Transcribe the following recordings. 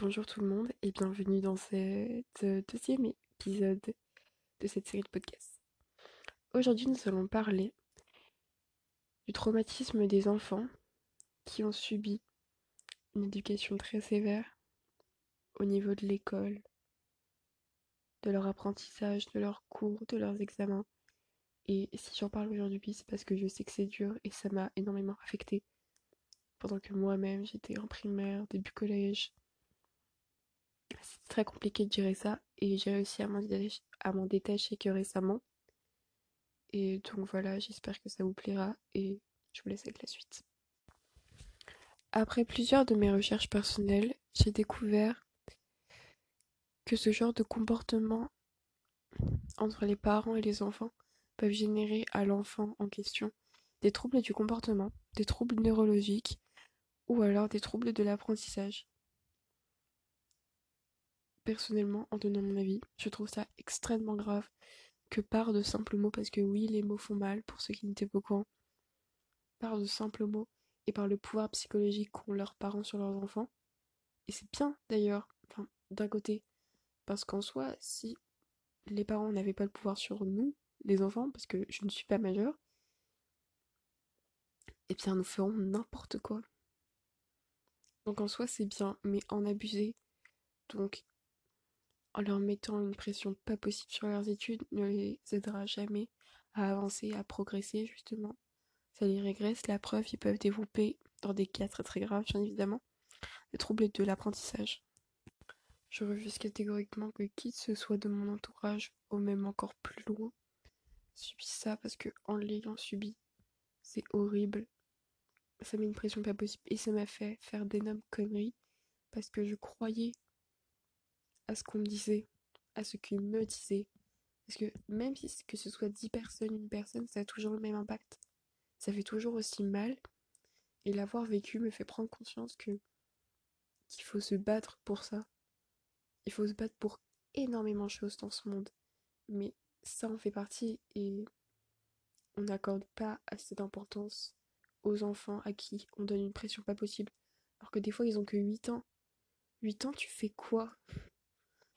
Bonjour tout le monde et bienvenue dans ce deuxième épisode de cette série de podcasts. Aujourd'hui, nous allons parler du traumatisme des enfants qui ont subi une éducation très sévère au niveau de l'école, de leur apprentissage, de leurs cours, de leurs examens. Et si j'en parle aujourd'hui, c'est parce que je sais que c'est dur et ça m'a énormément affecté pendant que moi-même j'étais en primaire, début collège c'est très compliqué de gérer ça et j'ai réussi à m'en détacher, que récemment. Et donc voilà, j'espère que ça vous plaira et je vous laisse avec la suite. Après plusieurs de mes recherches personnelles, j'ai découvert que ce genre de comportement entre les parents et les enfants peuvent générer à l'enfant en question des troubles du comportement, des troubles neurologiques ou alors des troubles de l'apprentissage personnellement, en donnant mon avis, je trouve ça extrêmement grave que par de simples mots, parce que oui, les mots font mal pour ceux qui n'étaient pas au courant, par de simples mots et par le pouvoir psychologique qu'ont leurs parents sur leurs enfants. Et c'est bien d'ailleurs, enfin, d'un côté, parce qu'en soi, si les parents n'avaient pas le pouvoir sur nous, les enfants, parce que je ne suis pas majeure, eh bien nous ferons n'importe quoi. Donc en soi c'est bien, mais en abuser, donc en leur mettant une pression pas possible sur leurs études ne les aidera jamais à avancer, à progresser justement. Ça les régresse. La preuve, ils peuvent développer, dans des cas très très graves bien évidemment, des troubles de l'apprentissage. Je refuse catégoriquement que qui que ce soit de mon entourage, ou même encore plus loin, subisse ça parce que en l'ayant subi, c'est horrible. Ça met une pression pas possible et ça m'a fait faire d'énormes conneries parce que je croyais à ce qu'on me disait, à ce qu'il me disait. Parce que même si que ce soit 10 personnes, une personne, ça a toujours le même impact. Ça fait toujours aussi mal. Et l'avoir vécu me fait prendre conscience que qu'il faut se battre pour ça. Il faut se battre pour énormément de choses dans ce monde. Mais ça en fait partie et on n'accorde pas assez d'importance aux enfants à qui on donne une pression pas possible. Alors que des fois ils ont que 8 ans. 8 ans, tu fais quoi?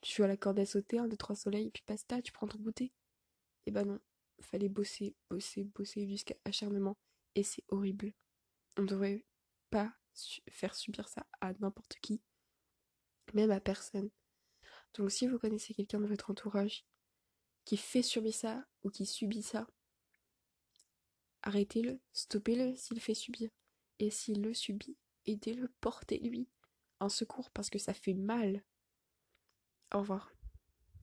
Tu à la corde à sauter, un, deux, trois soleils, puis basta, tu prends ton goûter. Et eh ben non, fallait bosser, bosser, bosser jusqu'à acharnement. Et c'est horrible. On ne devrait pas faire subir ça à n'importe qui, même à personne. Donc si vous connaissez quelqu'un de votre entourage qui fait subir ça ou qui subit ça, arrêtez-le, stoppez-le s'il fait subir. Et s'il le subit, aidez-le, portez-lui un secours parce que ça fait mal. Au revoir.